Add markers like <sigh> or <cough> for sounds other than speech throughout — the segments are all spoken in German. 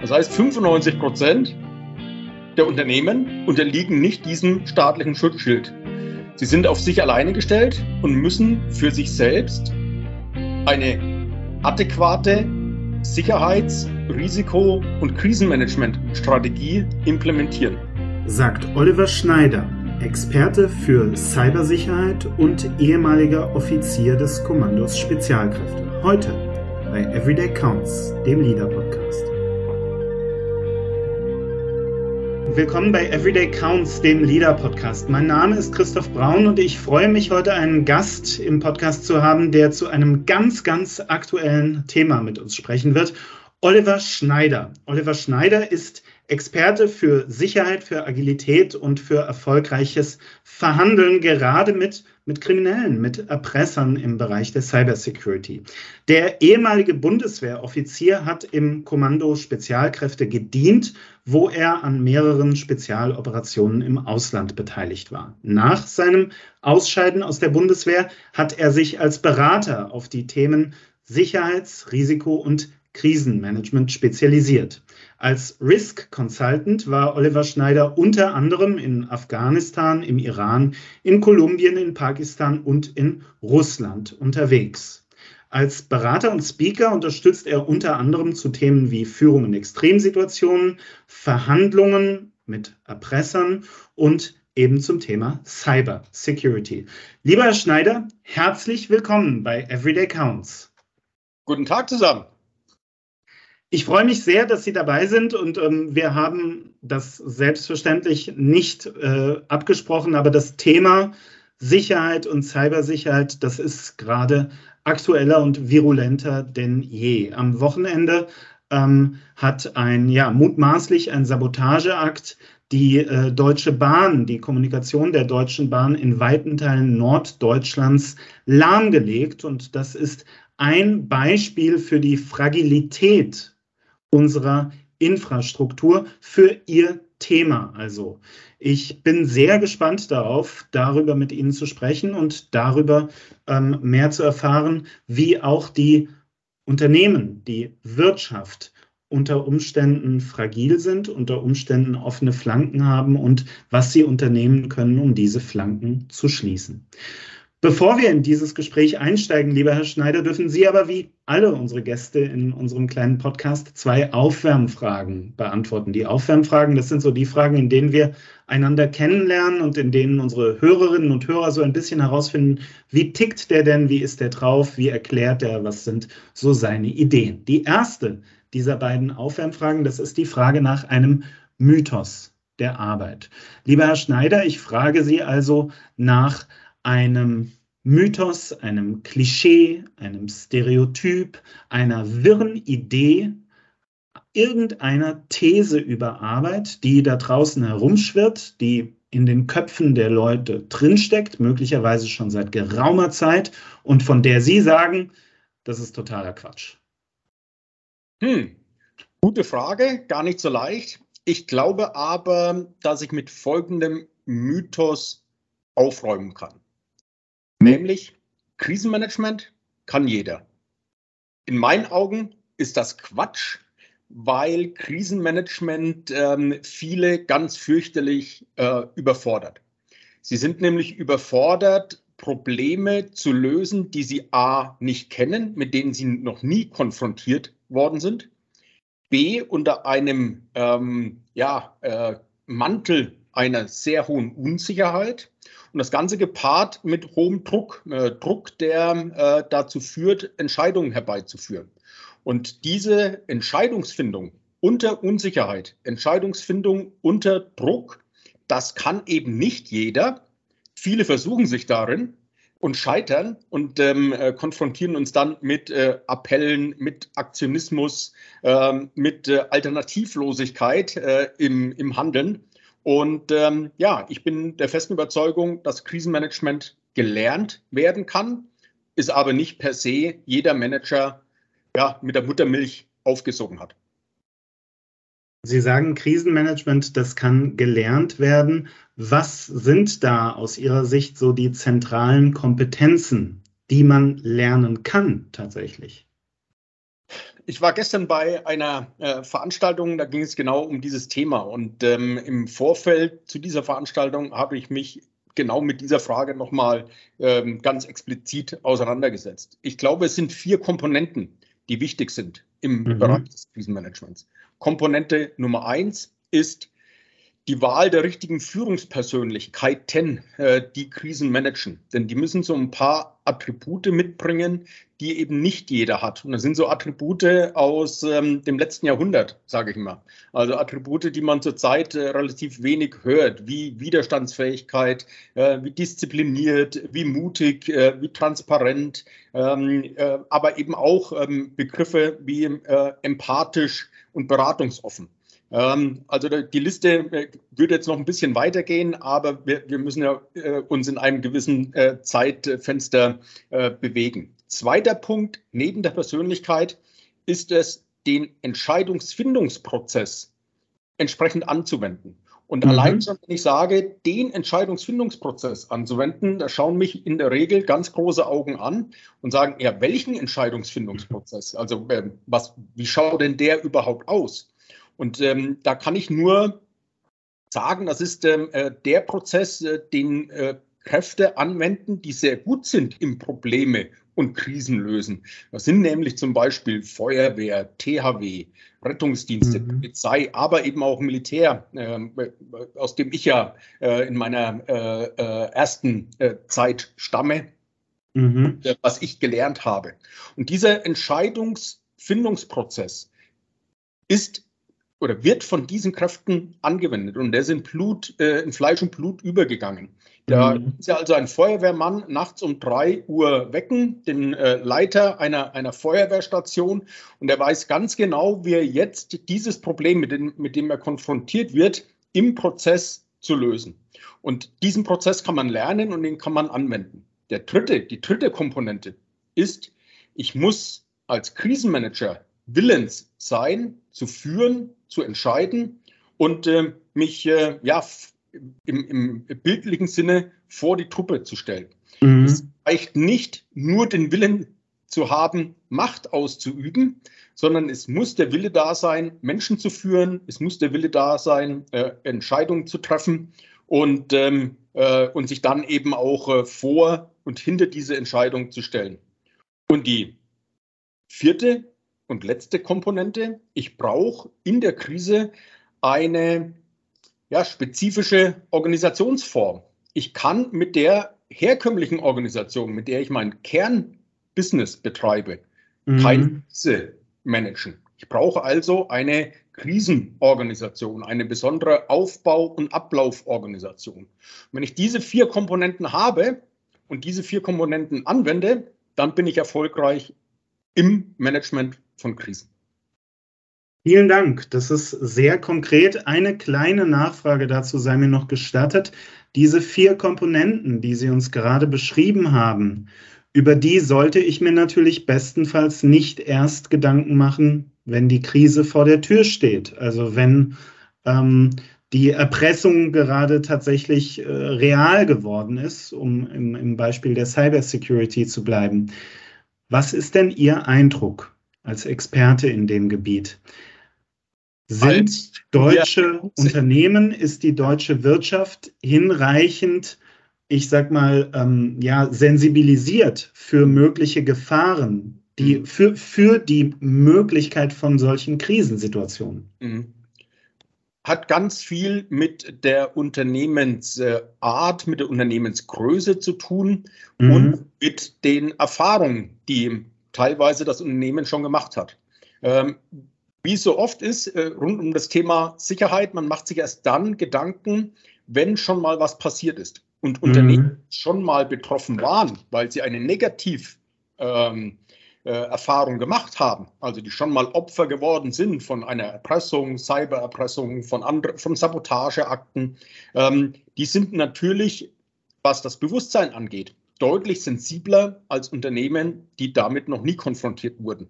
Das heißt, 95 Prozent der Unternehmen unterliegen nicht diesem staatlichen Schutzschild. Sie sind auf sich alleine gestellt und müssen für sich selbst eine adäquate Sicherheits-, Risiko- und Krisenmanagement-Strategie implementieren. Sagt Oliver Schneider, Experte für Cybersicherheit und ehemaliger Offizier des Kommandos Spezialkräfte. Heute bei Everyday Counts, dem Leader Willkommen bei Everyday Counts, dem Leader Podcast. Mein Name ist Christoph Braun und ich freue mich heute einen Gast im Podcast zu haben, der zu einem ganz, ganz aktuellen Thema mit uns sprechen wird. Oliver Schneider. Oliver Schneider ist Experte für Sicherheit, für Agilität und für erfolgreiches Verhandeln, gerade mit, mit Kriminellen, mit Erpressern im Bereich der Cybersecurity. Der ehemalige Bundeswehroffizier hat im Kommando Spezialkräfte gedient, wo er an mehreren Spezialoperationen im Ausland beteiligt war. Nach seinem Ausscheiden aus der Bundeswehr hat er sich als Berater auf die Themen Sicherheits-, Risiko- und Krisenmanagement spezialisiert. Als Risk Consultant war Oliver Schneider unter anderem in Afghanistan, im Iran, in Kolumbien, in Pakistan und in Russland unterwegs. Als Berater und Speaker unterstützt er unter anderem zu Themen wie Führung in Extremsituationen, Verhandlungen mit Erpressern und eben zum Thema Cyber Security. Lieber Herr Schneider, herzlich willkommen bei Everyday Counts. Guten Tag zusammen. Ich freue mich sehr, dass Sie dabei sind und ähm, wir haben das selbstverständlich nicht äh, abgesprochen, aber das Thema Sicherheit und Cybersicherheit, das ist gerade aktueller und virulenter denn je. Am Wochenende ähm, hat ein, ja, mutmaßlich ein Sabotageakt die äh, Deutsche Bahn, die Kommunikation der Deutschen Bahn in weiten Teilen Norddeutschlands lahmgelegt. Und das ist ein Beispiel für die Fragilität unserer Infrastruktur für Ihr Thema. Also ich bin sehr gespannt darauf, darüber mit Ihnen zu sprechen und darüber ähm, mehr zu erfahren, wie auch die Unternehmen, die Wirtschaft unter Umständen fragil sind, unter Umständen offene Flanken haben und was sie unternehmen können, um diese Flanken zu schließen. Bevor wir in dieses Gespräch einsteigen, lieber Herr Schneider, dürfen Sie aber wie alle unsere Gäste in unserem kleinen Podcast zwei Aufwärmfragen beantworten. Die Aufwärmfragen, das sind so die Fragen, in denen wir einander kennenlernen und in denen unsere Hörerinnen und Hörer so ein bisschen herausfinden, wie tickt der denn, wie ist der drauf, wie erklärt er, was sind so seine Ideen. Die erste dieser beiden Aufwärmfragen, das ist die Frage nach einem Mythos der Arbeit. Lieber Herr Schneider, ich frage Sie also nach einem Mythos, einem Klischee, einem Stereotyp, einer wirren Idee, irgendeiner These über Arbeit, die da draußen herumschwirrt, die in den Köpfen der Leute drinsteckt, möglicherweise schon seit geraumer Zeit und von der Sie sagen, das ist totaler Quatsch. Hm, gute Frage, gar nicht so leicht. Ich glaube aber, dass ich mit folgendem Mythos aufräumen kann. Nämlich Krisenmanagement kann jeder. In meinen Augen ist das Quatsch, weil Krisenmanagement ähm, viele ganz fürchterlich äh, überfordert. Sie sind nämlich überfordert, Probleme zu lösen, die sie a nicht kennen, mit denen sie noch nie konfrontiert worden sind, b unter einem ähm, ja, äh, Mantel einer sehr hohen Unsicherheit und das Ganze gepaart mit hohem Druck, äh, Druck, der äh, dazu führt, Entscheidungen herbeizuführen. Und diese Entscheidungsfindung unter Unsicherheit, Entscheidungsfindung unter Druck, das kann eben nicht jeder. Viele versuchen sich darin und scheitern und ähm, äh, konfrontieren uns dann mit äh, Appellen, mit Aktionismus, äh, mit Alternativlosigkeit äh, im, im Handeln. Und ähm, ja, ich bin der festen Überzeugung, dass Krisenmanagement gelernt werden kann, ist aber nicht per se jeder Manager ja, mit der Muttermilch aufgesogen hat. Sie sagen, Krisenmanagement, das kann gelernt werden. Was sind da aus Ihrer Sicht so die zentralen Kompetenzen, die man lernen kann tatsächlich? Ich war gestern bei einer äh, Veranstaltung, da ging es genau um dieses Thema. Und ähm, im Vorfeld zu dieser Veranstaltung habe ich mich genau mit dieser Frage nochmal ähm, ganz explizit auseinandergesetzt. Ich glaube, es sind vier Komponenten, die wichtig sind im mhm. Bereich des Krisenmanagements. Komponente Nummer eins ist die Wahl der richtigen Führungspersönlichkeiten, äh, die Krisen managen. Denn die müssen so ein paar Attribute mitbringen, die eben nicht jeder hat. Und das sind so Attribute aus ähm, dem letzten Jahrhundert, sage ich mal. Also Attribute, die man zurzeit äh, relativ wenig hört, wie Widerstandsfähigkeit, äh, wie diszipliniert, wie mutig, äh, wie transparent, ähm, äh, aber eben auch ähm, Begriffe wie äh, empathisch und beratungsoffen. Ähm, also die Liste äh, würde jetzt noch ein bisschen weitergehen, aber wir, wir müssen ja äh, uns in einem gewissen äh, Zeitfenster äh, bewegen. Zweiter Punkt neben der Persönlichkeit ist es, den Entscheidungsfindungsprozess entsprechend anzuwenden. Und mhm. allein schon, wenn ich sage, den Entscheidungsfindungsprozess anzuwenden, da schauen mich in der Regel ganz große Augen an und sagen, ja, welchen Entscheidungsfindungsprozess? Also äh, was, wie schaut denn der überhaupt aus? Und ähm, da kann ich nur sagen, das ist ähm, äh, der Prozess, äh, den äh, Kräfte anwenden, die sehr gut sind im Probleme und Krisen lösen. Das sind nämlich zum Beispiel Feuerwehr, THW, Rettungsdienste, mhm. Polizei, aber eben auch Militär, äh, aus dem ich ja äh, in meiner äh, äh ersten äh, Zeit stamme, mhm. Äh, was ich gelernt habe. Und dieser Entscheidungsfindungsprozess ist oder wird von diesen Kräften angewendet und der sind Blut, äh, in Fleisch und Blut übergegangen. Da mhm. ist ja also ein Feuerwehrmann nachts um drei Uhr wecken, den äh, Leiter einer, einer Feuerwehrstation und er weiß ganz genau, wie er jetzt dieses Problem, mit dem, mit dem er konfrontiert wird, im Prozess zu lösen. Und diesen Prozess kann man lernen und den kann man anwenden. Der dritte, die dritte Komponente ist, ich muss als Krisenmanager willens sein, zu führen, zu entscheiden und äh, mich äh, ja, im, im, bildlichen Sinne vor die Truppe zu stellen. Mhm. Es reicht nicht nur den Willen zu haben, Macht auszuüben, sondern es muss der Wille da sein, Menschen zu führen, es muss der Wille da sein, äh, Entscheidungen zu treffen und, ähm, äh, und sich dann eben auch äh, vor und hinter diese Entscheidung zu stellen. Und die vierte und letzte Komponente, ich brauche in der Krise eine ja, spezifische Organisationsform. Ich kann mit der herkömmlichen Organisation, mit der ich mein Kernbusiness betreibe, mhm. keine Krise managen. Ich brauche also eine Krisenorganisation, eine besondere Aufbau- und Ablauforganisation. wenn ich diese vier Komponenten habe und diese vier Komponenten anwende, dann bin ich erfolgreich im Management von Krisen. Vielen Dank. Das ist sehr konkret. Eine kleine Nachfrage dazu sei mir noch gestattet. Diese vier Komponenten, die Sie uns gerade beschrieben haben, über die sollte ich mir natürlich bestenfalls nicht erst Gedanken machen, wenn die Krise vor der Tür steht. Also wenn ähm, die Erpressung gerade tatsächlich äh, real geworden ist, um im, im Beispiel der Cybersecurity zu bleiben. Was ist denn Ihr Eindruck? Als Experte in dem Gebiet. Sind deutsche ja. Unternehmen, ist die deutsche Wirtschaft hinreichend, ich sag mal, ähm, ja, sensibilisiert für mögliche Gefahren, die, mhm. für, für die Möglichkeit von solchen Krisensituationen? Mhm hat ganz viel mit der Unternehmensart, mit der Unternehmensgröße zu tun mhm. und mit den Erfahrungen, die teilweise das Unternehmen schon gemacht hat. Ähm, wie es so oft ist, äh, rund um das Thema Sicherheit, man macht sich erst dann Gedanken, wenn schon mal was passiert ist. Und mhm. Unternehmen schon mal betroffen waren, weil sie eine Negativ ähm, äh, Erfahrung gemacht haben, also die schon mal Opfer geworden sind von einer Erpressung, Cybererpressung, von, andre, von Sabotageakten, ähm, die sind natürlich, was das Bewusstsein angeht, deutlich sensibler als Unternehmen, die damit noch nie konfrontiert wurden.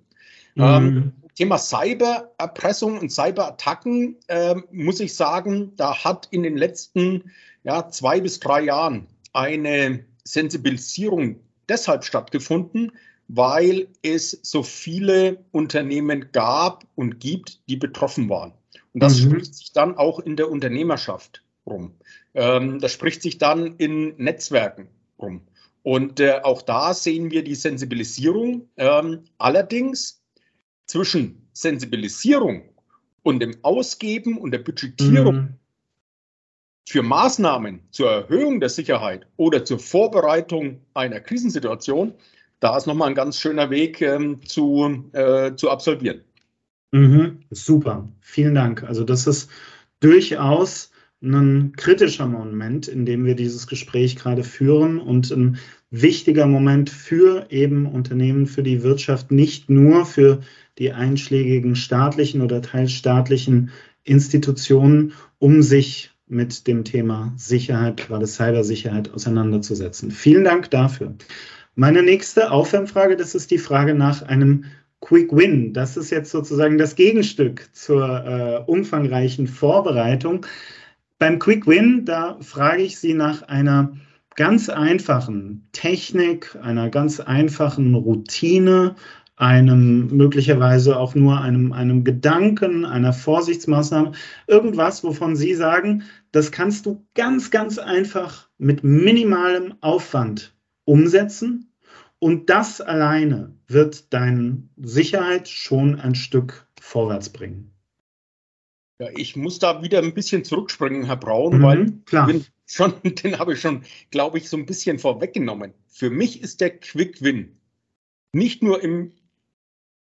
Mhm. Ähm, Thema Cybererpressung und Cyberattacken, äh, muss ich sagen, da hat in den letzten ja, zwei bis drei Jahren eine Sensibilisierung deshalb stattgefunden, weil es so viele Unternehmen gab und gibt, die betroffen waren. Und das mhm. spricht sich dann auch in der Unternehmerschaft rum. Ähm, das spricht sich dann in Netzwerken rum. Und äh, auch da sehen wir die Sensibilisierung. Ähm, allerdings zwischen Sensibilisierung und dem Ausgeben und der Budgetierung mhm. für Maßnahmen zur Erhöhung der Sicherheit oder zur Vorbereitung einer Krisensituation, da ist nochmal ein ganz schöner Weg ähm, zu, äh, zu absolvieren. Mhm, super, vielen Dank. Also das ist durchaus ein kritischer Moment, in dem wir dieses Gespräch gerade führen und ein wichtiger Moment für eben Unternehmen, für die Wirtschaft, nicht nur für die einschlägigen staatlichen oder teilstaatlichen Institutionen, um sich mit dem Thema Sicherheit, gerade Cybersicherheit, auseinanderzusetzen. Vielen Dank dafür. Meine nächste Aufwärmfrage, das ist die Frage nach einem Quick Win. Das ist jetzt sozusagen das Gegenstück zur äh, umfangreichen Vorbereitung. Beim Quick Win, da frage ich Sie nach einer ganz einfachen Technik, einer ganz einfachen Routine, einem möglicherweise auch nur einem, einem Gedanken, einer Vorsichtsmaßnahme, irgendwas, wovon Sie sagen, das kannst du ganz, ganz einfach mit minimalem Aufwand umsetzen und das alleine wird deine Sicherheit schon ein Stück vorwärts bringen. Ja, ich muss da wieder ein bisschen zurückspringen, Herr Braun, mhm, weil klar. Schon, <laughs> den habe ich schon, glaube ich, so ein bisschen vorweggenommen. Für mich ist der Quick Win nicht nur im,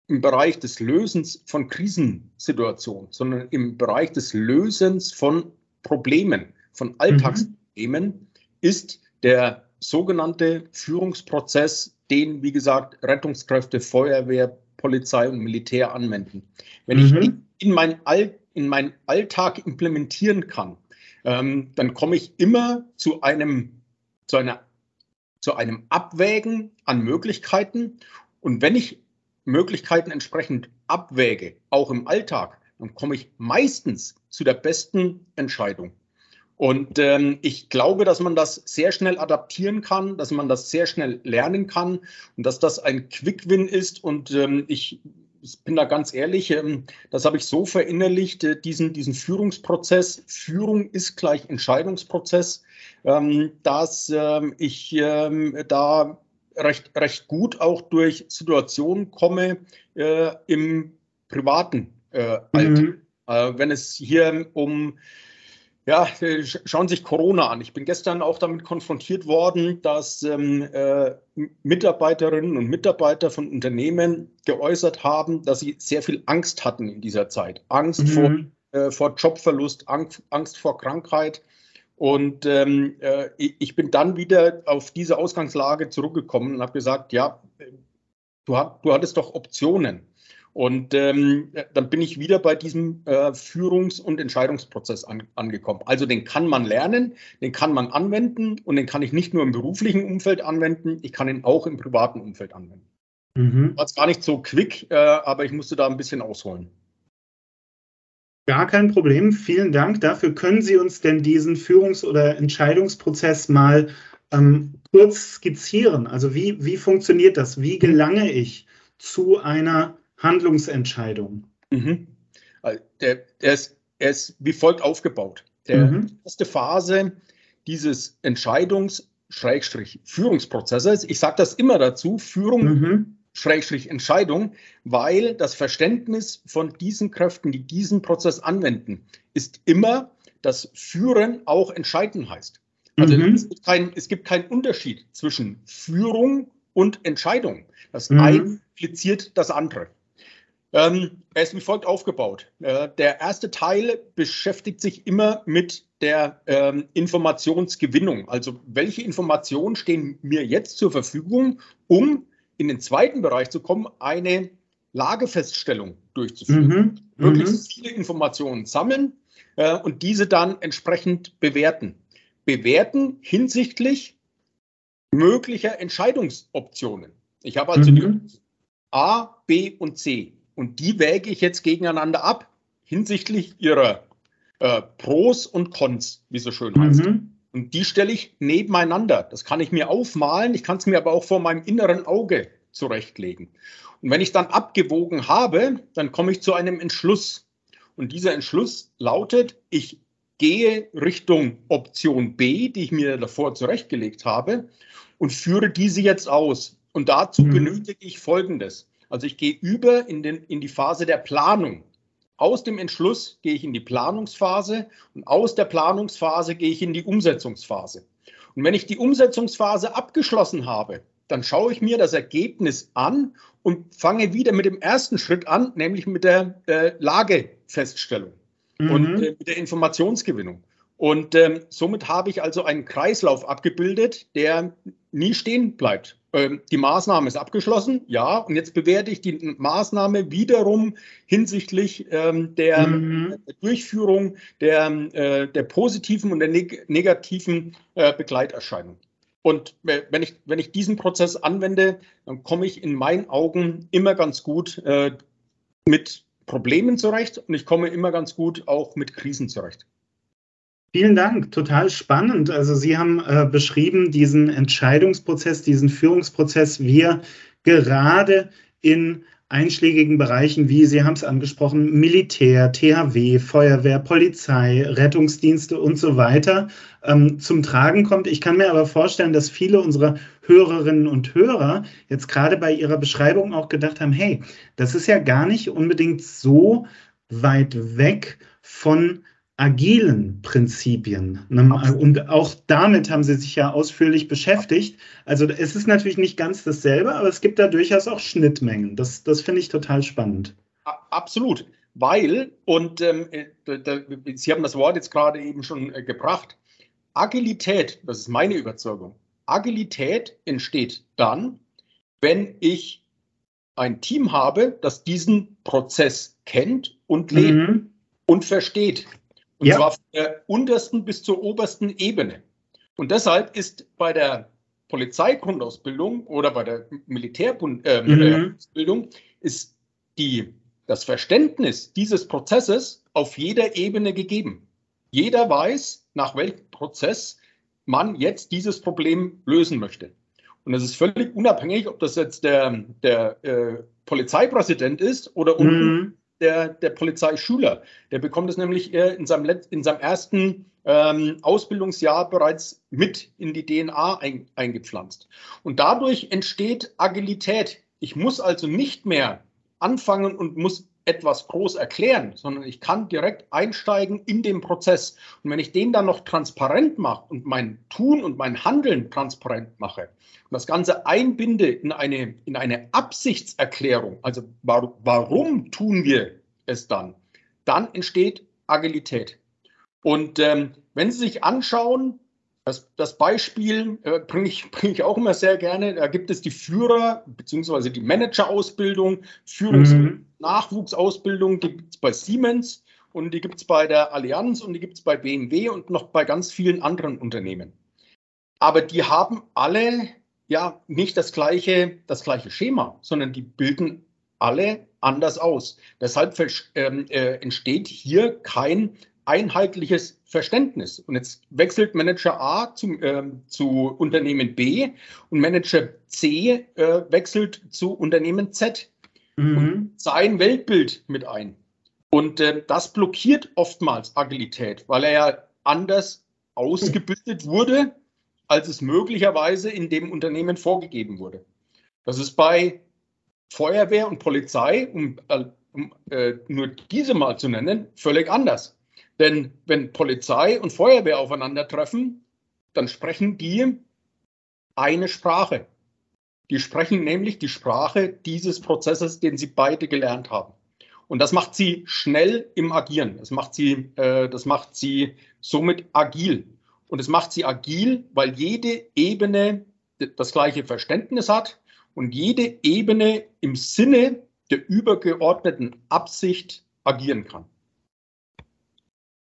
im Bereich des Lösens von Krisensituationen, sondern im Bereich des Lösens von Problemen, von Alltagsproblemen, mhm. ist der sogenannte Führungsprozess, den, wie gesagt, Rettungskräfte, Feuerwehr, Polizei und Militär anwenden. Wenn mhm. ich in mein Alltag in meinen Alltag implementieren kann, ähm, dann komme ich immer zu einem, zu einer, zu einem Abwägen an Möglichkeiten. Und wenn ich Möglichkeiten entsprechend abwäge, auch im Alltag, dann komme ich meistens zu der besten Entscheidung. Und ähm, ich glaube, dass man das sehr schnell adaptieren kann, dass man das sehr schnell lernen kann und dass das ein Quick-Win ist. Und ähm, ich ich bin da ganz ehrlich, ähm, das habe ich so verinnerlicht, äh, diesen, diesen Führungsprozess. Führung ist gleich Entscheidungsprozess, ähm, dass ähm, ich da recht, recht gut auch durch Situationen komme äh, im privaten äh, Alltag. Mhm. Wenn es hier um ja, äh, schauen Sie sich Corona an. Ich bin gestern auch damit konfrontiert worden, dass ähm, äh, Mitarbeiterinnen und Mitarbeiter von Unternehmen geäußert haben, dass sie sehr viel Angst hatten in dieser Zeit. Angst mhm. vor, äh, vor Jobverlust, Angst, Angst vor Krankheit. Und ähm, äh, ich bin dann wieder auf diese Ausgangslage zurückgekommen und habe gesagt, ja, du, hat, du hattest doch Optionen. Und ähm, dann bin ich wieder bei diesem äh, Führungs- und Entscheidungsprozess an, angekommen. Also den kann man lernen, den kann man anwenden und den kann ich nicht nur im beruflichen Umfeld anwenden, ich kann ihn auch im privaten Umfeld anwenden. Mhm. War gar nicht so quick, äh, aber ich musste da ein bisschen ausholen. Gar kein Problem. Vielen Dank. Dafür können Sie uns denn diesen Führungs- oder Entscheidungsprozess mal ähm, kurz skizzieren. Also wie, wie funktioniert das? Wie gelange ich zu einer Handlungsentscheidung. Mhm. Der, der ist, er ist wie folgt aufgebaut. Der mhm. erste Phase dieses Entscheidungs-Führungsprozesses, ich sage das immer dazu, Führung mhm. Entscheidung, weil das Verständnis von diesen Kräften, die diesen Prozess anwenden, ist immer, dass Führen auch entscheiden heißt. Also mhm. es, gibt kein, es gibt keinen Unterschied zwischen Führung und Entscheidung. Das mhm. eine impliziert das andere. Ähm, er ist wie folgt aufgebaut. Äh, der erste Teil beschäftigt sich immer mit der ähm, Informationsgewinnung. Also welche Informationen stehen mir jetzt zur Verfügung, um in den zweiten Bereich zu kommen, eine Lagefeststellung durchzuführen. Mhm. Möglichst mhm. viele Informationen sammeln äh, und diese dann entsprechend bewerten. Bewerten hinsichtlich möglicher Entscheidungsoptionen. Ich habe also mhm. die A, B und C. Und die wäge ich jetzt gegeneinander ab hinsichtlich ihrer äh, Pros und Cons, wie so schön heißt. Mhm. Und die stelle ich nebeneinander. Das kann ich mir aufmalen, ich kann es mir aber auch vor meinem inneren Auge zurechtlegen. Und wenn ich dann abgewogen habe, dann komme ich zu einem Entschluss. Und dieser Entschluss lautet, ich gehe Richtung Option B, die ich mir davor zurechtgelegt habe, und führe diese jetzt aus. Und dazu mhm. benötige ich Folgendes. Also ich gehe über in, den, in die Phase der Planung. Aus dem Entschluss gehe ich in die Planungsphase und aus der Planungsphase gehe ich in die Umsetzungsphase. Und wenn ich die Umsetzungsphase abgeschlossen habe, dann schaue ich mir das Ergebnis an und fange wieder mit dem ersten Schritt an, nämlich mit der äh, Lagefeststellung mhm. und äh, mit der Informationsgewinnung. Und ähm, somit habe ich also einen Kreislauf abgebildet, der nie stehen bleibt. Ähm, die Maßnahme ist abgeschlossen, ja, und jetzt bewerte ich die Maßnahme wiederum hinsichtlich ähm, der mhm. Durchführung der, äh, der positiven und der neg negativen äh, Begleiterscheinung. Und äh, wenn ich, wenn ich diesen Prozess anwende, dann komme ich in meinen Augen immer ganz gut äh, mit Problemen zurecht und ich komme immer ganz gut auch mit Krisen zurecht. Vielen Dank, total spannend. Also Sie haben äh, beschrieben diesen Entscheidungsprozess, diesen Führungsprozess, wie er gerade in einschlägigen Bereichen wie, Sie haben es angesprochen, Militär, THW, Feuerwehr, Polizei, Rettungsdienste und so weiter ähm, zum Tragen kommt. Ich kann mir aber vorstellen, dass viele unserer Hörerinnen und Hörer jetzt gerade bei ihrer Beschreibung auch gedacht haben, hey, das ist ja gar nicht unbedingt so weit weg von agilen Prinzipien. Ne? Und auch damit haben Sie sich ja ausführlich beschäftigt. Also es ist natürlich nicht ganz dasselbe, aber es gibt da durchaus auch Schnittmengen. Das, das finde ich total spannend. Absolut, weil, und ähm, äh, Sie haben das Wort jetzt gerade eben schon äh, gebracht, Agilität, das ist meine Überzeugung, Agilität entsteht dann, wenn ich ein Team habe, das diesen Prozess kennt und lebt mhm. und versteht. Und ja. zwar von der untersten bis zur obersten Ebene. Und deshalb ist bei der Polizeigrundausbildung oder bei der Militärausbildung äh, mhm. ist die, das Verständnis dieses Prozesses auf jeder Ebene gegeben. Jeder weiß, nach welchem Prozess man jetzt dieses Problem lösen möchte. Und das ist völlig unabhängig, ob das jetzt der, der äh, Polizeipräsident ist oder mhm der, der Polizeischüler. Der bekommt es nämlich in seinem, Let in seinem ersten ähm, Ausbildungsjahr bereits mit in die DNA ein, eingepflanzt. Und dadurch entsteht Agilität. Ich muss also nicht mehr anfangen und muss etwas groß erklären, sondern ich kann direkt einsteigen in den Prozess. Und wenn ich den dann noch transparent mache und mein Tun und mein Handeln transparent mache und das Ganze einbinde in eine, in eine Absichtserklärung, also warum, warum tun wir es dann, dann entsteht Agilität. Und ähm, wenn Sie sich anschauen, das, das Beispiel äh, bringe ich, bring ich auch immer sehr gerne. Da gibt es die Führer- bzw. die Managerausbildung, Führungs- mhm. Nachwuchsausbildung, die gibt es bei Siemens und die gibt es bei der Allianz und die gibt es bei BMW und noch bei ganz vielen anderen Unternehmen. Aber die haben alle ja nicht das gleiche, das gleiche Schema, sondern die bilden alle anders aus. Deshalb ähm, äh, entsteht hier kein einheitliches Verständnis. Und jetzt wechselt Manager A zu, äh, zu Unternehmen B und Manager C äh, wechselt zu Unternehmen Z mhm. und sein Weltbild mit ein. Und äh, das blockiert oftmals Agilität, weil er ja anders ausgebildet wurde, als es möglicherweise in dem Unternehmen vorgegeben wurde. Das ist bei Feuerwehr und Polizei, um, äh, um äh, nur diese mal zu nennen, völlig anders. Denn wenn Polizei und Feuerwehr aufeinandertreffen, dann sprechen die eine Sprache. Die sprechen nämlich die Sprache dieses Prozesses, den sie beide gelernt haben. Und das macht sie schnell im Agieren. Das macht sie, äh, das macht sie somit agil. Und es macht sie agil, weil jede Ebene das gleiche Verständnis hat und jede Ebene im Sinne der übergeordneten Absicht agieren kann.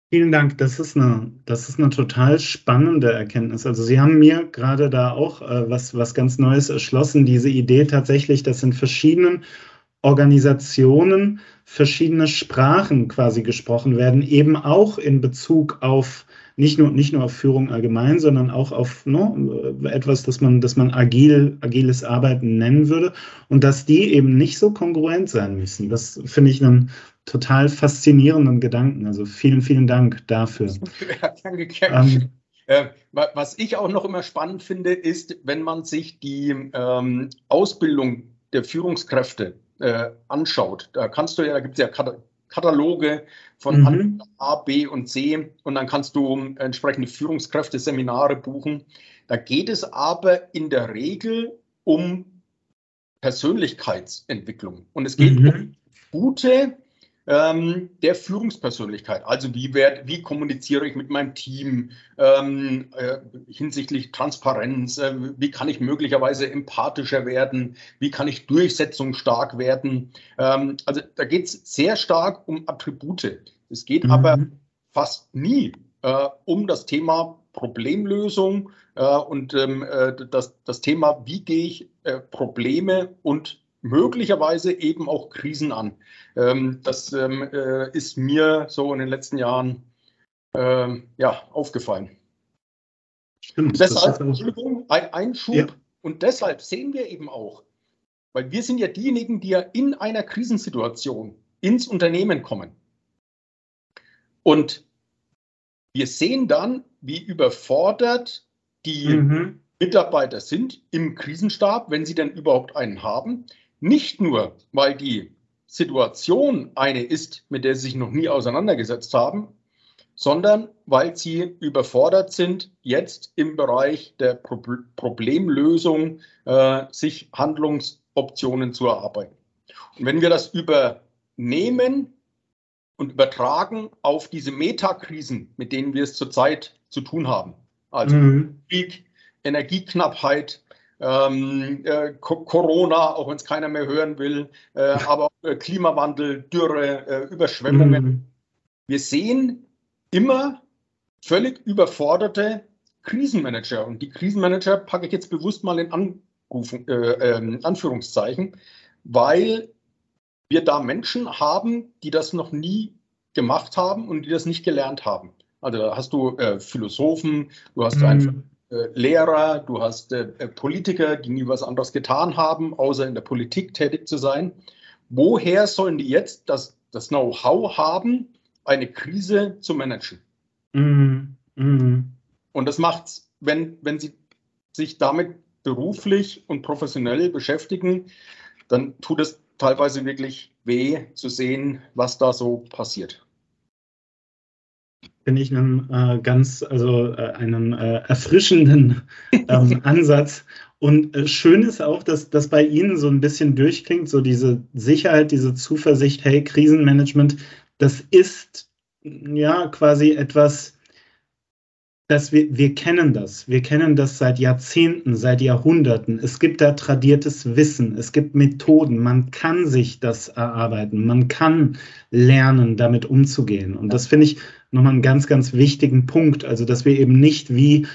Vielen Dank. Das ist eine, das ist eine total spannende Erkenntnis. Also Sie haben mir gerade da auch äh, was, was ganz Neues erschlossen. Diese Idee tatsächlich, dass in verschiedenen Organisationen verschiedene Sprachen quasi gesprochen werden, eben auch in Bezug auf nicht nur, nicht nur auf Führung allgemein, sondern auch auf ne, etwas, das man, das man agil, agiles Arbeiten nennen würde und dass die eben nicht so kongruent sein müssen. Das finde ich einen total faszinierenden Gedanken. Also vielen, vielen Dank dafür. <laughs> Ja, danke. Ähm, äh, was ich auch noch immer spannend finde, ist, wenn man sich die ähm, Ausbildung der Führungskräfte äh, anschaut. Da kannst du ja, da gibt es ja Kataloge von mhm. A, B und C und dann kannst du entsprechende Führungskräfte-Seminare buchen. Da geht es aber in der Regel um Persönlichkeitsentwicklung und es geht mhm. um gute ähm, der Führungspersönlichkeit. Also wie, werd, wie kommuniziere ich mit meinem Team ähm, äh, hinsichtlich Transparenz? Äh, wie kann ich möglicherweise empathischer werden? Wie kann ich durchsetzungsstark werden? Ähm, also da geht es sehr stark um Attribute. Es geht mhm. aber fast nie äh, um das Thema Problemlösung äh, und ähm, äh, das, das Thema, wie gehe ich äh, Probleme und möglicherweise eben auch Krisen an. Ähm, das ähm, äh, ist mir so in den letzten Jahren ähm, ja, aufgefallen. Stimmt. Deshalb, Entschuldigung, ein Einschub. Ja. Und deshalb sehen wir eben auch, weil wir sind ja diejenigen, die ja in einer Krisensituation ins Unternehmen kommen. Und wir sehen dann, wie überfordert die mhm. Mitarbeiter sind im Krisenstab, wenn sie denn überhaupt einen haben. Nicht nur, weil die Situation eine ist, mit der sie sich noch nie auseinandergesetzt haben, sondern weil sie überfordert sind, jetzt im Bereich der Pro Problemlösung äh, sich Handlungsoptionen zu erarbeiten. Und wenn wir das übernehmen und übertragen auf diese Metakrisen, mit denen wir es zurzeit zu tun haben, also mhm. Krieg, Energieknappheit, ähm, äh, Corona, auch wenn es keiner mehr hören will, äh, aber äh, Klimawandel, Dürre, äh, Überschwemmungen. Mhm. Wir sehen immer völlig überforderte Krisenmanager. Und die Krisenmanager packe ich jetzt bewusst mal in Anrufen, äh, ähm, Anführungszeichen, weil wir da Menschen haben, die das noch nie gemacht haben und die das nicht gelernt haben. Also da hast du äh, Philosophen, du hast mhm. einfach äh, Lehrer, du hast äh, äh, Politiker, die nie was anderes getan haben, außer in der Politik tätig zu sein. Woher sollen die jetzt das, das Know-how haben, eine Krise zu managen? Mm, mm. Und das macht's, wenn, wenn sie sich damit beruflich und professionell beschäftigen, dann tut es teilweise wirklich weh zu sehen, was da so passiert finde ich einen äh, ganz, also äh, einen äh, erfrischenden <laughs> ähm, Ansatz. Und äh, schön ist auch, dass das bei Ihnen so ein bisschen durchklingt, so diese Sicherheit, diese Zuversicht, hey, Krisenmanagement, das ist ja quasi etwas, dass wir, wir kennen das. Wir kennen das seit Jahrzehnten, seit Jahrhunderten. Es gibt da tradiertes Wissen, es gibt Methoden. Man kann sich das erarbeiten, man kann lernen, damit umzugehen. Und das finde ich nochmal einen ganz, ganz wichtigen Punkt. Also, dass wir eben nicht wie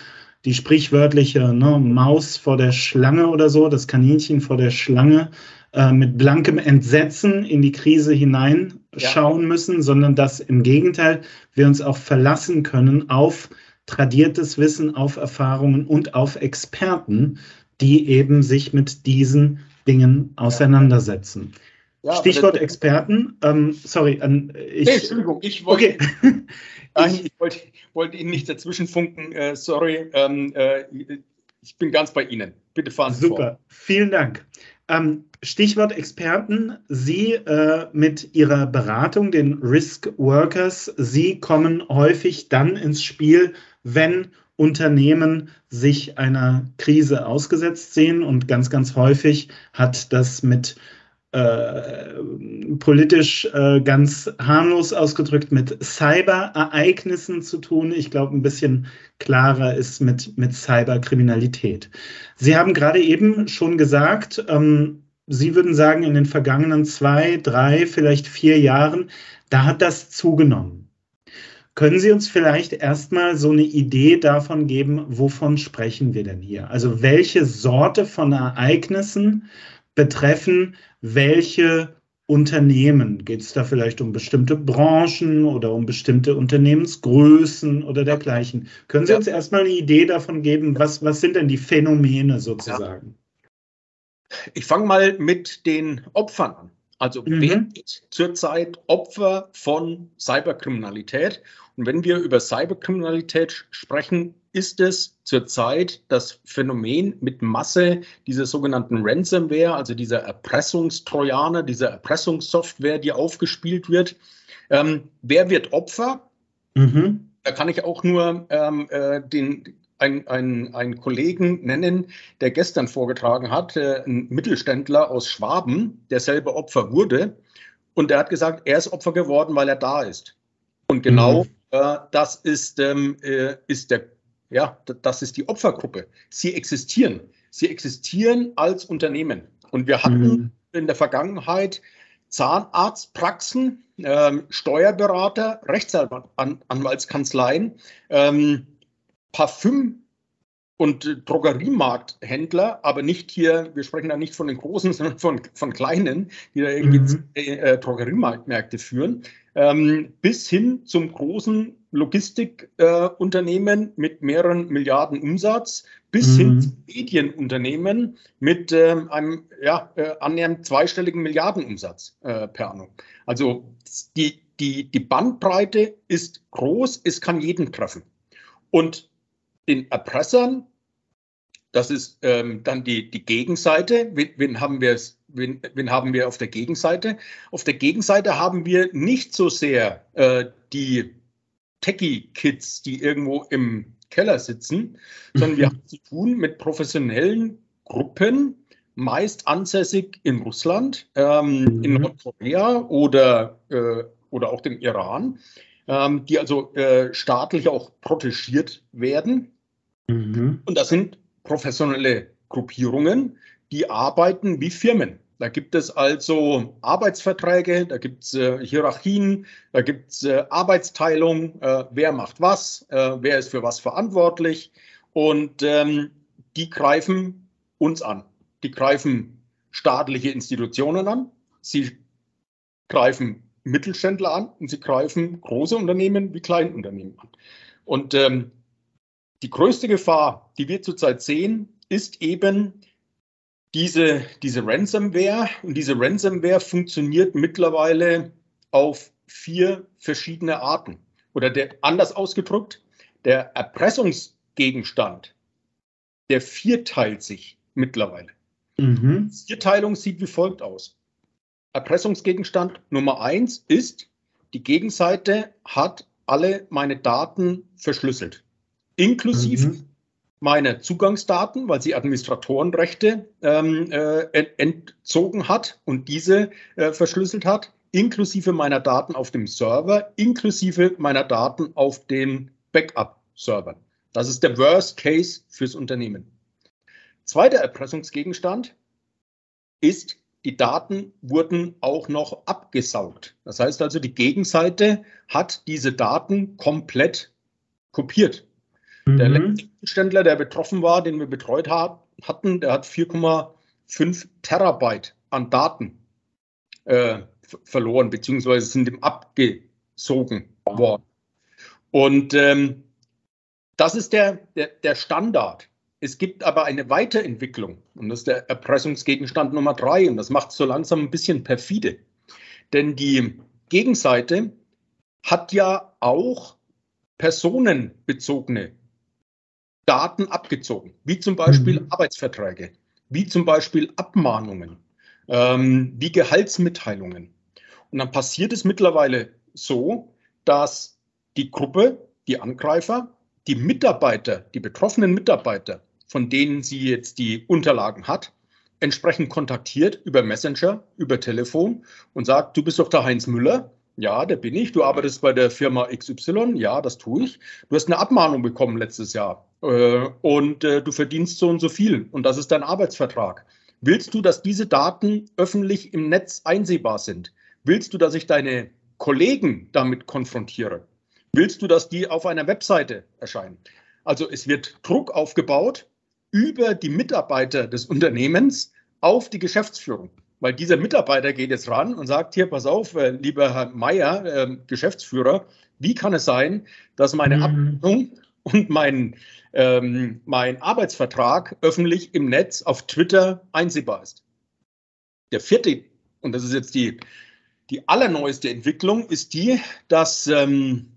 die sprichwörtliche ne, Maus vor der Schlange oder so, das Kaninchen vor der Schlange, äh, mit blankem Entsetzen in die Krise hineinschauen ja. müssen, sondern dass im Gegenteil wir uns auch verlassen können auf tradiertes Wissen, auf Erfahrungen und auf Experten, die eben sich mit diesen Dingen auseinandersetzen. Ja, Stichwort Experten. Ähm, sorry, an ich. Nee, Entschuldigung, ich wollte. Okay. <laughs> ich wollte, wollte, Ihnen nicht dazwischenfunken. Äh, sorry, ähm, äh, ich bin ganz bei Ihnen. Bitte fahren Sie Super, vor. vielen Dank. Ähm, Stichwort Experten. Sie äh, mit Ihrer Beratung, den Risk Workers, Sie kommen häufig dann ins Spiel, wenn Unternehmen sich einer Krise ausgesetzt sehen. Und ganz, ganz häufig hat das mit äh, politisch äh, ganz harmlos ausgedrückt mit Cyberereignissen zu tun. Ich glaube, ein bisschen klarer ist mit, mit Cyberkriminalität. Sie haben gerade eben schon gesagt, ähm, Sie würden sagen, in den vergangenen zwei, drei, vielleicht vier Jahren, da hat das zugenommen. Können Sie uns vielleicht erstmal so eine Idee davon geben, wovon sprechen wir denn hier? Also welche Sorte von Ereignissen betreffen welche Unternehmen? Geht es da vielleicht um bestimmte Branchen oder um bestimmte Unternehmensgrößen oder dergleichen? Können Sie ja. uns erstmal eine Idee davon geben, was, was sind denn die Phänomene sozusagen? Ich fange mal mit den Opfern an. Also mhm. wer ist zurzeit Opfer von Cyberkriminalität? Und wenn wir über Cyberkriminalität sprechen, ist es zurzeit das Phänomen mit Masse dieser sogenannten Ransomware, also dieser Erpressungstrojaner, dieser Erpressungssoftware, die aufgespielt wird. Ähm, wer wird Opfer? Mhm. Da kann ich auch nur ähm, äh, den, einen ein Kollegen nennen, der gestern vorgetragen hat, äh, ein Mittelständler aus Schwaben, der selber Opfer wurde. Und der hat gesagt, er ist Opfer geworden, weil er da ist. Und genau mhm. äh, das ist, ähm, äh, ist der ja, das ist die Opfergruppe. Sie existieren. Sie existieren als Unternehmen. Und wir hatten mhm. in der Vergangenheit Zahnarztpraxen, ähm, Steuerberater, Rechtsanwaltskanzleien, ähm, Parfüm- und Drogeriemarkthändler, aber nicht hier, wir sprechen da nicht von den großen, <laughs> sondern von, von kleinen, die da irgendwie mhm. äh, Drogeriemarktmärkte führen, ähm, bis hin zum großen Logistikunternehmen äh, mit mehreren Milliarden Umsatz bis mhm. hin zu Medienunternehmen mit äh, einem ja, äh, annähernd zweistelligen Milliardenumsatz äh, per annum. Also die, die, die Bandbreite ist groß, es kann jeden treffen. Und den Erpressern, das ist ähm, dann die, die Gegenseite, wen, wen haben wir Wen, wen, haben wir auf der Gegenseite? Auf der Gegenseite haben wir nicht so sehr äh, die Techie-Kids, die irgendwo im Keller sitzen, sondern wir haben zu tun mit professionellen Gruppen, meist ansässig in Russland, ähm, mhm. in Nordkorea oder, äh, oder auch dem Iran, ähm, die also äh, staatlich auch protegiert werden. Mhm. Und das sind professionelle Gruppierungen, die arbeiten wie Firmen. Da gibt es also Arbeitsverträge, da gibt es äh, Hierarchien, da gibt es äh, Arbeitsteilung, äh, wer macht was, äh, wer ist für was verantwortlich. Und ähm, die greifen uns an. Die greifen staatliche Institutionen an, sie greifen Mittelständler an und sie greifen große Unternehmen wie Kleinunternehmen an. Und ähm, die größte Gefahr, die wir zurzeit sehen, ist eben, diese, diese Ransomware und diese Ransomware funktioniert mittlerweile auf vier verschiedene Arten. Oder der, anders ausgedrückt, der Erpressungsgegenstand, der vierteilt sich mittlerweile. Mhm. Vierteilung sieht wie folgt aus. Erpressungsgegenstand Nummer eins ist, die Gegenseite hat alle meine Daten verschlüsselt, inklusive mhm meine Zugangsdaten, weil sie Administratorenrechte ähm, äh, entzogen hat und diese äh, verschlüsselt hat, inklusive meiner Daten auf dem Server, inklusive meiner Daten auf den Backup-Servern. Das ist der Worst Case fürs Unternehmen. Zweiter Erpressungsgegenstand ist, die Daten wurden auch noch abgesaugt. Das heißt also, die Gegenseite hat diese Daten komplett kopiert. Mhm. Der Mittelständler, der betroffen war, den wir betreut hat, hatten, der hat 4,5 Terabyte an Daten äh, verloren, beziehungsweise sind ihm abgesogen worden. Und ähm, das ist der, der, der Standard. Es gibt aber eine Weiterentwicklung und das ist der Erpressungsgegenstand Nummer drei und das macht es so langsam ein bisschen perfide. Denn die Gegenseite hat ja auch personenbezogene Daten abgezogen, wie zum Beispiel mhm. Arbeitsverträge, wie zum Beispiel Abmahnungen, ähm, wie Gehaltsmitteilungen. Und dann passiert es mittlerweile so, dass die Gruppe, die Angreifer, die Mitarbeiter, die betroffenen Mitarbeiter, von denen sie jetzt die Unterlagen hat, entsprechend kontaktiert über Messenger, über Telefon und sagt, du bist doch der Heinz Müller, ja, der bin ich. Du arbeitest bei der Firma XY. Ja, das tue ich. Du hast eine Abmahnung bekommen letztes Jahr äh, und äh, du verdienst so und so viel und das ist dein Arbeitsvertrag. Willst du, dass diese Daten öffentlich im Netz einsehbar sind? Willst du, dass ich deine Kollegen damit konfrontiere? Willst du, dass die auf einer Webseite erscheinen? Also es wird Druck aufgebaut über die Mitarbeiter des Unternehmens auf die Geschäftsführung. Weil dieser Mitarbeiter geht jetzt ran und sagt, hier, pass auf, äh, lieber Herr Meier, äh, Geschäftsführer, wie kann es sein, dass meine mhm. Abrechnung und mein, ähm, mein Arbeitsvertrag öffentlich im Netz auf Twitter einsehbar ist? Der vierte, und das ist jetzt die, die allerneueste Entwicklung, ist die, dass ähm,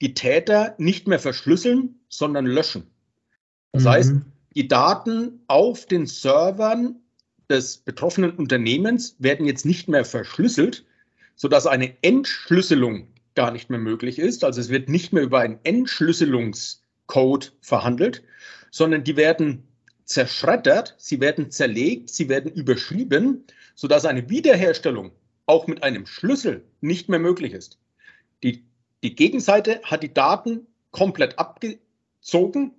die Täter nicht mehr verschlüsseln, sondern löschen. Das mhm. heißt, die Daten auf den Servern des betroffenen Unternehmens werden jetzt nicht mehr verschlüsselt, sodass eine Entschlüsselung gar nicht mehr möglich ist. Also es wird nicht mehr über einen Entschlüsselungscode verhandelt, sondern die werden zerschreddert, sie werden zerlegt, sie werden überschrieben, sodass eine Wiederherstellung auch mit einem Schlüssel nicht mehr möglich ist. Die, die Gegenseite hat die Daten komplett abgezogen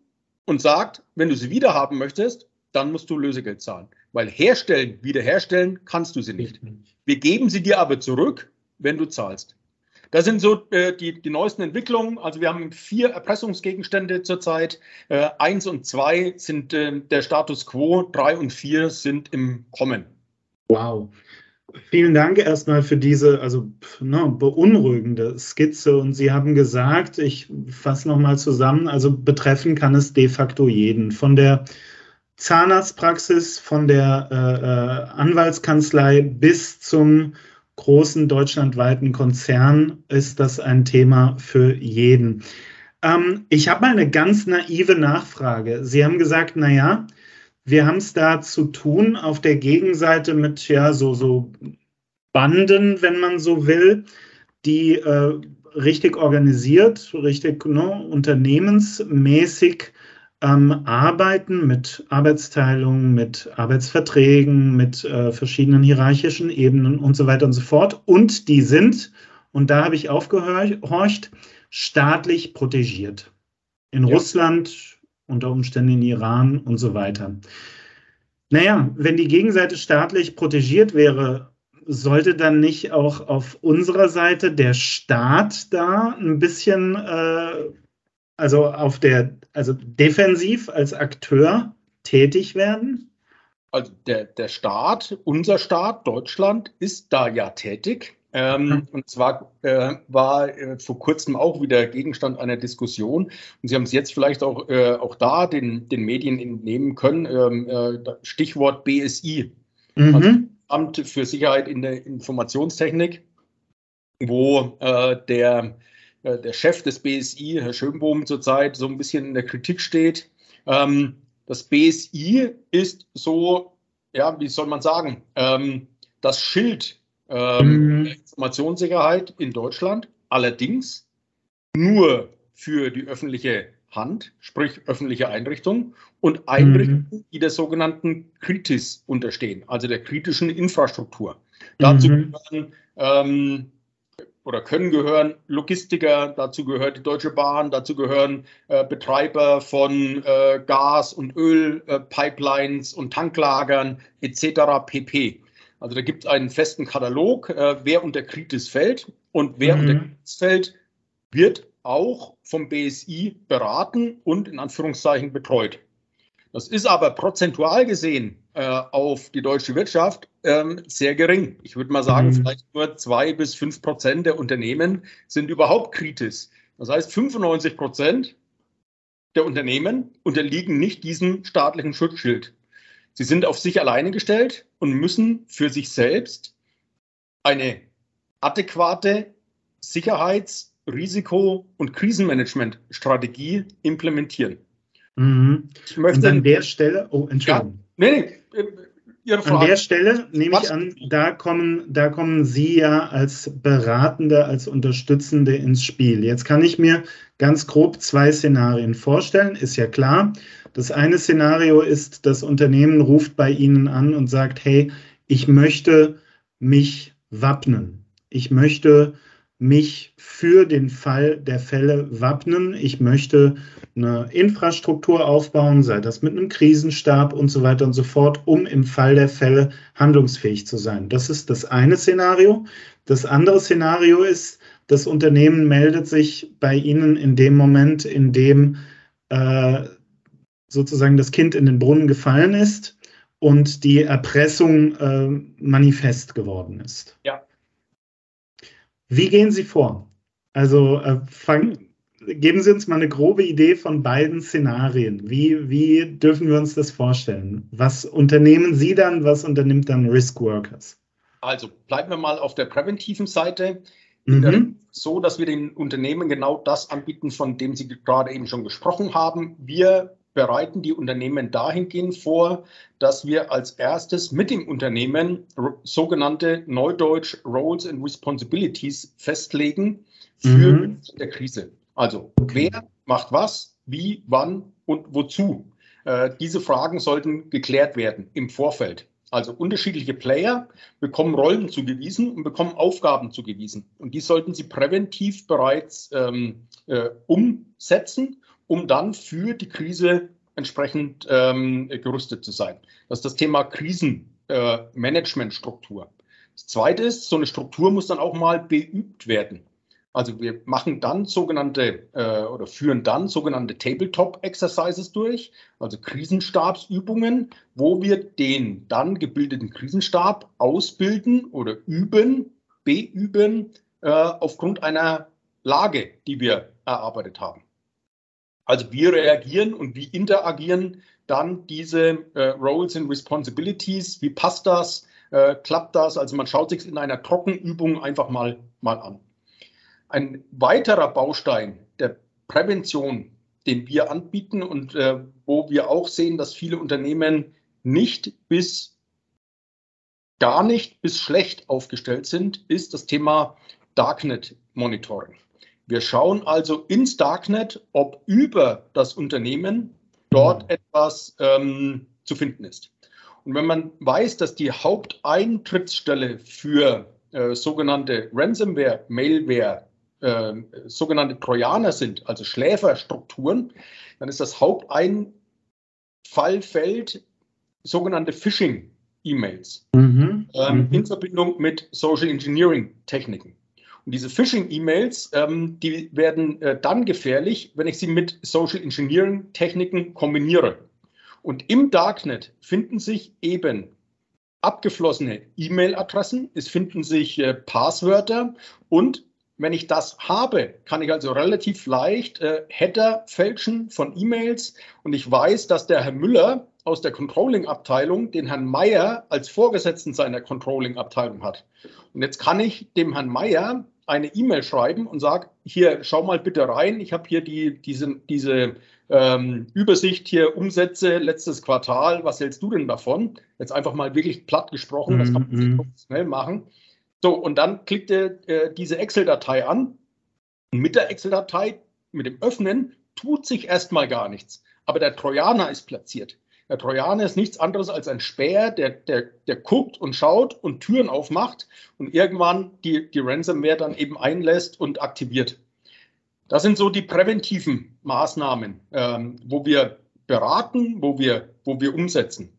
und sagt, wenn du sie wiederhaben möchtest, dann musst du Lösegeld zahlen. Weil herstellen, wiederherstellen kannst du sie nicht. Wir geben sie dir aber zurück, wenn du zahlst. Das sind so äh, die, die neuesten Entwicklungen. Also wir haben vier Erpressungsgegenstände zurzeit. Äh, eins und zwei sind äh, der Status quo, drei und vier sind im Kommen. Wow. Vielen Dank erstmal für diese also ne, beunruhigende Skizze. Und Sie haben gesagt, ich fasse nochmal zusammen, also betreffen kann es de facto jeden. Von der Zahnarztpraxis, von der äh, äh, Anwaltskanzlei bis zum großen deutschlandweiten Konzern ist das ein Thema für jeden. Ähm, ich habe mal eine ganz naive Nachfrage. Sie haben gesagt, naja, wir haben es da zu tun auf der Gegenseite mit ja so, so Banden, wenn man so will, die äh, richtig organisiert, richtig ne, unternehmensmäßig ähm, arbeiten mit Arbeitsteilung, mit Arbeitsverträgen, mit äh, verschiedenen hierarchischen Ebenen und so weiter und so fort. Und die sind, und da habe ich aufgehorcht, staatlich protegiert. In ja. Russland, unter Umständen in Iran und so weiter. Naja, wenn die Gegenseite staatlich protegiert wäre, sollte dann nicht auch auf unserer Seite der Staat da ein bisschen äh, also auf der, also defensiv als Akteur tätig werden? Also der, der Staat, unser Staat, Deutschland, ist da ja tätig. Ähm, mhm. Und zwar äh, war äh, vor kurzem auch wieder Gegenstand einer Diskussion. Und Sie haben es jetzt vielleicht auch, äh, auch da den, den Medien entnehmen können. Ähm, äh, Stichwort BSI, mhm. also Amt für Sicherheit in der Informationstechnik, wo äh, der äh, der Chef des BSI, Herr Schönbohm, zurzeit so ein bisschen in der Kritik steht. Ähm, das BSI ist so, ja, wie soll man sagen, ähm, das Schild ähm, mhm. der Informationssicherheit in Deutschland, allerdings nur für die öffentliche Hand, sprich öffentliche Einrichtungen und Einrichtungen, mhm. die der sogenannten Kritis unterstehen, also der kritischen Infrastruktur. Dazu mhm. gehören ähm, oder können gehören Logistiker, dazu gehört die Deutsche Bahn, dazu gehören äh, Betreiber von äh, Gas- und Ölpipelines äh, und Tanklagern etc. pp. Also da gibt es einen festen Katalog, äh, wer unter Kritis fällt und wer mhm. unter Kritis fällt, wird auch vom BSI beraten und in Anführungszeichen betreut. Das ist aber prozentual gesehen äh, auf die deutsche Wirtschaft ähm, sehr gering. Ich würde mal sagen, mhm. vielleicht nur zwei bis fünf Prozent der Unternehmen sind überhaupt kritisch. Das heißt, 95 Prozent der Unternehmen unterliegen nicht diesem staatlichen Schutzschild. Sie sind auf sich alleine gestellt und müssen für sich selbst eine adäquate Sicherheits-, Risiko- und Krisenmanagementstrategie implementieren. Mhm. Ich möchte und an der Stelle, oh, Entschuldigung. Ja, nee, nee, Ihre Frage. An der Stelle nehme Was? ich an, da kommen, da kommen Sie ja als Beratende, als Unterstützende ins Spiel. Jetzt kann ich mir ganz grob zwei Szenarien vorstellen, ist ja klar. Das eine Szenario ist, das Unternehmen ruft bei Ihnen an und sagt, hey, ich möchte mich wappnen. Ich möchte mich für den Fall der Fälle wappnen. Ich möchte eine Infrastruktur aufbauen, sei das mit einem Krisenstab und so weiter und so fort, um im Fall der Fälle handlungsfähig zu sein. Das ist das eine Szenario. Das andere Szenario ist, das Unternehmen meldet sich bei Ihnen in dem Moment, in dem äh, sozusagen das Kind in den Brunnen gefallen ist und die Erpressung äh, manifest geworden ist. Ja. Wie gehen Sie vor? Also äh, fang, geben Sie uns mal eine grobe Idee von beiden Szenarien. Wie, wie dürfen wir uns das vorstellen? Was unternehmen Sie dann, was unternimmt dann Risk Workers? Also bleiben wir mal auf der präventiven Seite. Mhm. So, dass wir den Unternehmen genau das anbieten, von dem Sie gerade eben schon gesprochen haben. Wir bereiten die Unternehmen dahingehend vor, dass wir als erstes mit dem Unternehmen sogenannte Neudeutsch Roles and Responsibilities festlegen für mhm. der Krise. Also okay. wer macht was, wie, wann und wozu? Äh, diese Fragen sollten geklärt werden im Vorfeld. Also unterschiedliche Player bekommen Rollen zugewiesen und bekommen Aufgaben zugewiesen. Und die sollten sie präventiv bereits ähm, äh, umsetzen um dann für die Krise entsprechend ähm, gerüstet zu sein. Das ist das Thema Krisenmanagementstruktur. Äh, das zweite ist, so eine Struktur muss dann auch mal beübt werden. Also wir machen dann sogenannte äh, oder führen dann sogenannte Tabletop-Exercises durch, also Krisenstabsübungen, wo wir den dann gebildeten Krisenstab ausbilden oder üben, beüben äh, aufgrund einer Lage, die wir erarbeitet haben. Also wie reagieren und wie interagieren dann diese äh, Roles and Responsibilities? Wie passt das? Äh, klappt das? Also man schaut sich in einer Trockenübung einfach mal, mal an. Ein weiterer Baustein der Prävention, den wir anbieten und äh, wo wir auch sehen, dass viele Unternehmen nicht bis gar nicht bis schlecht aufgestellt sind, ist das Thema Darknet Monitoring. Wir schauen also ins Darknet, ob über das Unternehmen dort mhm. etwas ähm, zu finden ist. Und wenn man weiß, dass die Haupteintrittsstelle für äh, sogenannte Ransomware, Mailware, äh, sogenannte Trojaner sind, also Schläferstrukturen, dann ist das Haupteinfallfeld sogenannte Phishing-E-Mails mhm. ähm, mhm. in Verbindung mit Social Engineering-Techniken. Und diese Phishing-E-Mails, ähm, die werden äh, dann gefährlich, wenn ich sie mit Social Engineering-Techniken kombiniere. Und im Darknet finden sich eben abgeflossene E-Mail-Adressen, es finden sich äh, Passwörter und wenn ich das habe, kann ich also relativ leicht äh, Header fälschen von E-Mails und ich weiß, dass der Herr Müller aus der Controlling-Abteilung den Herrn Meier als Vorgesetzten seiner Controlling-Abteilung hat. Und jetzt kann ich dem Herrn Meier eine E-Mail schreiben und sage, hier, schau mal bitte rein, ich habe hier die, diese, diese ähm, Übersicht hier, Umsätze, letztes Quartal, was hältst du denn davon? Jetzt einfach mal wirklich platt gesprochen, das kann man mm -hmm. schnell machen. So, und dann klickt er äh, diese Excel-Datei an und mit der Excel-Datei, mit dem Öffnen, tut sich erstmal gar nichts. Aber der Trojaner ist platziert. Der Trojaner ist nichts anderes als ein Späher, der, der, der guckt und schaut und Türen aufmacht und irgendwann die, die Ransomware dann eben einlässt und aktiviert. Das sind so die präventiven Maßnahmen, ähm, wo wir beraten, wo wir, wo wir umsetzen.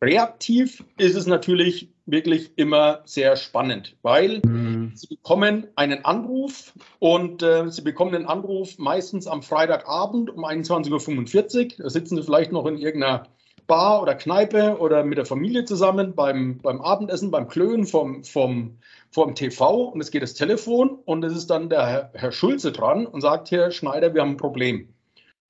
Reaktiv ist es natürlich wirklich immer sehr spannend, weil mhm. Sie bekommen einen Anruf und äh, Sie bekommen den Anruf meistens am Freitagabend um 21.45 Uhr. Da sitzen Sie vielleicht noch in irgendeiner Bar oder Kneipe oder mit der Familie zusammen beim, beim Abendessen, beim Klönen vom, vom, vom TV und es geht das Telefon und es ist dann der Herr, Herr Schulze dran und sagt, Herr Schneider, wir haben ein Problem.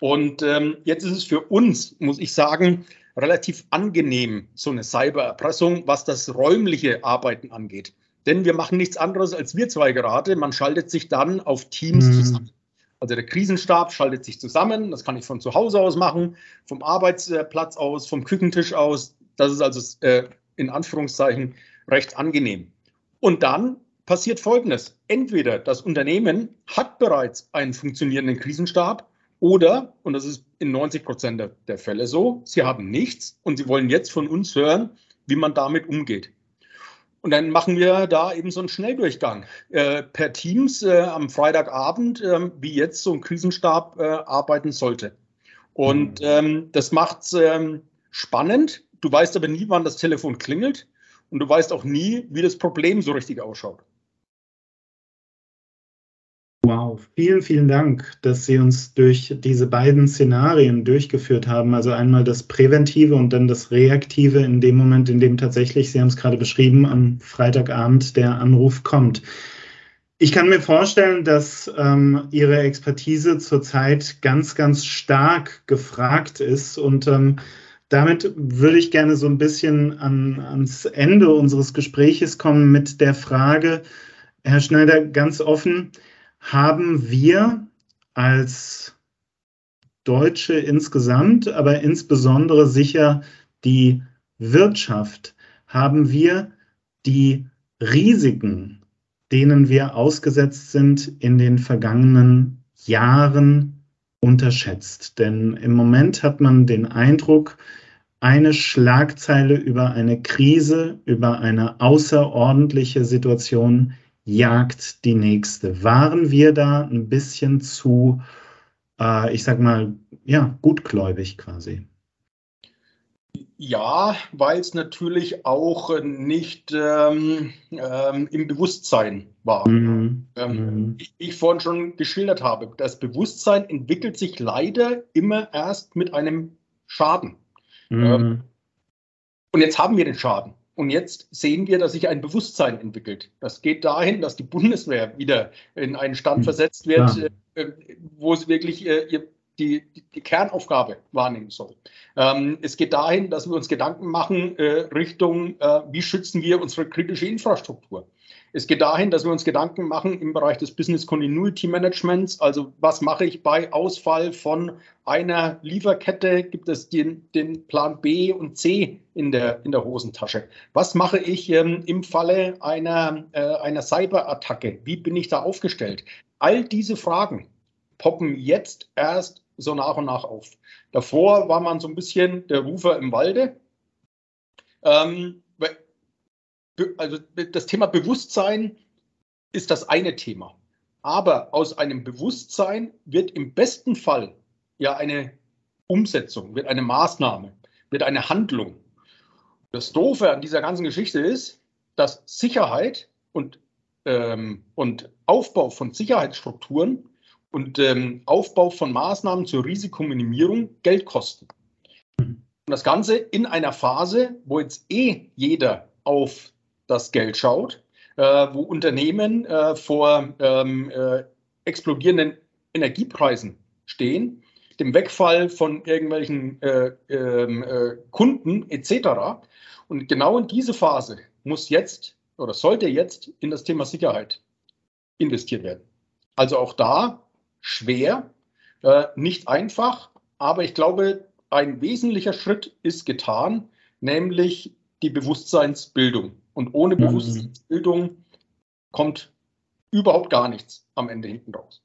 Und ähm, jetzt ist es für uns, muss ich sagen, relativ angenehm, so eine Cybererpressung, was das räumliche Arbeiten angeht. Denn wir machen nichts anderes als wir zwei gerade. Man schaltet sich dann auf Teams mhm. zusammen. Also der Krisenstab schaltet sich zusammen. Das kann ich von zu Hause aus machen, vom Arbeitsplatz aus, vom Küchentisch aus. Das ist also äh, in Anführungszeichen recht angenehm. Und dann passiert Folgendes. Entweder das Unternehmen hat bereits einen funktionierenden Krisenstab oder, und das ist in 90 Prozent der, der Fälle so, sie haben nichts und sie wollen jetzt von uns hören, wie man damit umgeht. Und dann machen wir da eben so einen Schnelldurchgang äh, per Teams äh, am Freitagabend, äh, wie jetzt so ein Krisenstab äh, arbeiten sollte. Und mhm. ähm, das macht es ähm, spannend. Du weißt aber nie, wann das Telefon klingelt und du weißt auch nie, wie das Problem so richtig ausschaut. Wow, vielen, vielen Dank, dass Sie uns durch diese beiden Szenarien durchgeführt haben. Also einmal das Präventive und dann das Reaktive in dem Moment, in dem tatsächlich, Sie haben es gerade beschrieben, am Freitagabend der Anruf kommt. Ich kann mir vorstellen, dass ähm, Ihre Expertise zurzeit ganz, ganz stark gefragt ist. Und ähm, damit würde ich gerne so ein bisschen an, ans Ende unseres Gespräches kommen mit der Frage, Herr Schneider, ganz offen, haben wir als Deutsche insgesamt, aber insbesondere sicher die Wirtschaft, haben wir die Risiken, denen wir ausgesetzt sind, in den vergangenen Jahren unterschätzt. Denn im Moment hat man den Eindruck, eine Schlagzeile über eine Krise, über eine außerordentliche Situation jagt die nächste. Waren wir da ein bisschen zu, äh, ich sag mal, ja, gutgläubig quasi? Ja, weil es natürlich auch nicht ähm, ähm, im Bewusstsein war. Mhm. Ähm, mhm. Ich, ich vorhin schon geschildert habe, das Bewusstsein entwickelt sich leider immer erst mit einem Schaden. Mhm. Ähm, und jetzt haben wir den Schaden. Und jetzt sehen wir, dass sich ein Bewusstsein entwickelt. Das geht dahin, dass die Bundeswehr wieder in einen Stand hm. versetzt wird, ja. Äh, wo es wirklich äh, die, die, Kernaufgabe wahrnehmen soll. Ähm, es geht dahin, dass wir uns Gedanken machen äh, Richtung, wie schützen wir unsere kritische Infrastruktur. Es geht dahin, dass wir uns Gedanken machen im Bereich des Business Continuity Managements. Also was mache ich bei Ausfall von einer Lieferkette? Gibt es den, den Plan B und C in der, in der Hosentasche? Was mache ich ähm, im Falle einer, äh, einer Cyberattacke? Wie bin ich da aufgestellt? All diese Fragen poppen jetzt erst so nach und nach auf. Davor war man so ein bisschen der Rufer im Walde. Ähm, also das Thema Bewusstsein ist das eine Thema. Aber aus einem Bewusstsein wird im besten Fall ja eine Umsetzung, wird eine Maßnahme, wird eine Handlung. Das Doofe an dieser ganzen Geschichte ist, dass Sicherheit und, ähm, und Aufbau von Sicherheitsstrukturen und ähm, Aufbau von Maßnahmen zur Risikominimierung Geld kosten. Und das Ganze in einer Phase, wo jetzt eh jeder auf das Geld schaut, äh, wo Unternehmen äh, vor ähm, äh, explodierenden Energiepreisen stehen, dem Wegfall von irgendwelchen äh, ähm, äh, Kunden etc. Und genau in diese Phase muss jetzt oder sollte jetzt in das Thema Sicherheit investiert werden. Also auch da schwer, äh, nicht einfach, aber ich glaube, ein wesentlicher Schritt ist getan, nämlich die Bewusstseinsbildung. Und ohne mhm. Bewusstseinsbildung kommt überhaupt gar nichts am Ende hinten raus.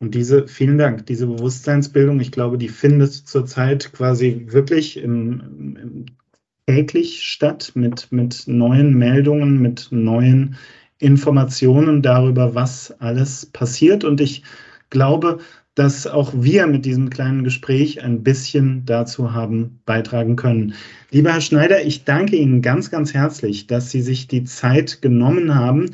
Und diese, vielen Dank, diese Bewusstseinsbildung, ich glaube, die findet zurzeit quasi wirklich im, im täglich statt mit, mit neuen Meldungen, mit neuen Informationen darüber, was alles passiert. Und ich glaube, dass auch wir mit diesem kleinen Gespräch ein bisschen dazu haben beitragen können. Lieber Herr Schneider, ich danke Ihnen ganz, ganz herzlich, dass Sie sich die Zeit genommen haben.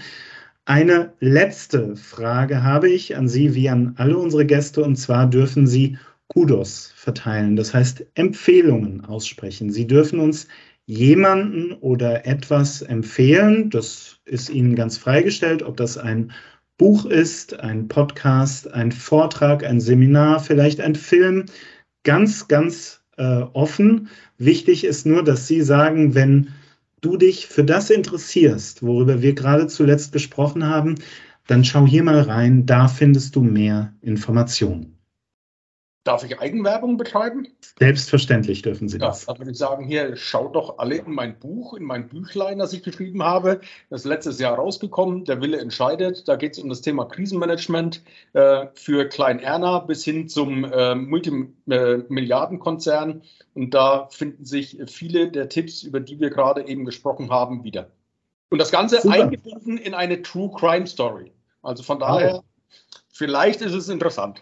Eine letzte Frage habe ich an Sie wie an alle unsere Gäste, und zwar dürfen Sie Kudos verteilen, das heißt Empfehlungen aussprechen. Sie dürfen uns jemanden oder etwas empfehlen. Das ist Ihnen ganz freigestellt, ob das ein Buch ist, ein Podcast, ein Vortrag, ein Seminar, vielleicht ein Film, ganz, ganz äh, offen. Wichtig ist nur, dass Sie sagen, wenn du dich für das interessierst, worüber wir gerade zuletzt gesprochen haben, dann schau hier mal rein, da findest du mehr Informationen. Darf ich Eigenwerbung betreiben? Selbstverständlich dürfen Sie das. Ja, dann würde ich sagen, hier schaut doch alle in mein Buch, in mein Büchlein, das ich geschrieben habe. Das ist letztes Jahr rausgekommen. Der Wille entscheidet. Da geht es um das Thema Krisenmanagement äh, für Klein Erna bis hin zum äh, Multimilliardenkonzern. Und da finden sich viele der Tipps, über die wir gerade eben gesprochen haben, wieder. Und das Ganze Super. eingebunden in eine True Crime Story. Also von daher, oh. vielleicht ist es interessant.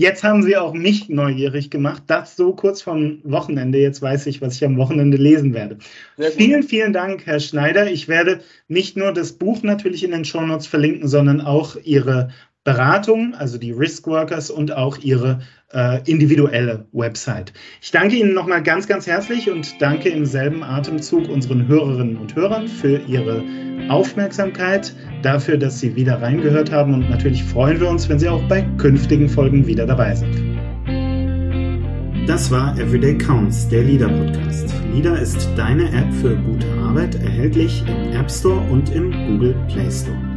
Jetzt haben Sie auch mich neugierig gemacht. Das so kurz vom Wochenende. Jetzt weiß ich, was ich am Wochenende lesen werde. Vielen, vielen Dank, Herr Schneider. Ich werde nicht nur das Buch natürlich in den Shownotes verlinken, sondern auch Ihre Beratung, also die Risk Workers und auch ihre äh, individuelle Website. Ich danke Ihnen nochmal ganz, ganz herzlich und danke im selben Atemzug unseren Hörerinnen und Hörern für ihre Aufmerksamkeit, dafür, dass Sie wieder reingehört haben und natürlich freuen wir uns, wenn Sie auch bei künftigen Folgen wieder dabei sind. Das war Everyday Counts, der LIDA Podcast. LIDA ist deine App für gute Arbeit, erhältlich im App Store und im Google Play Store.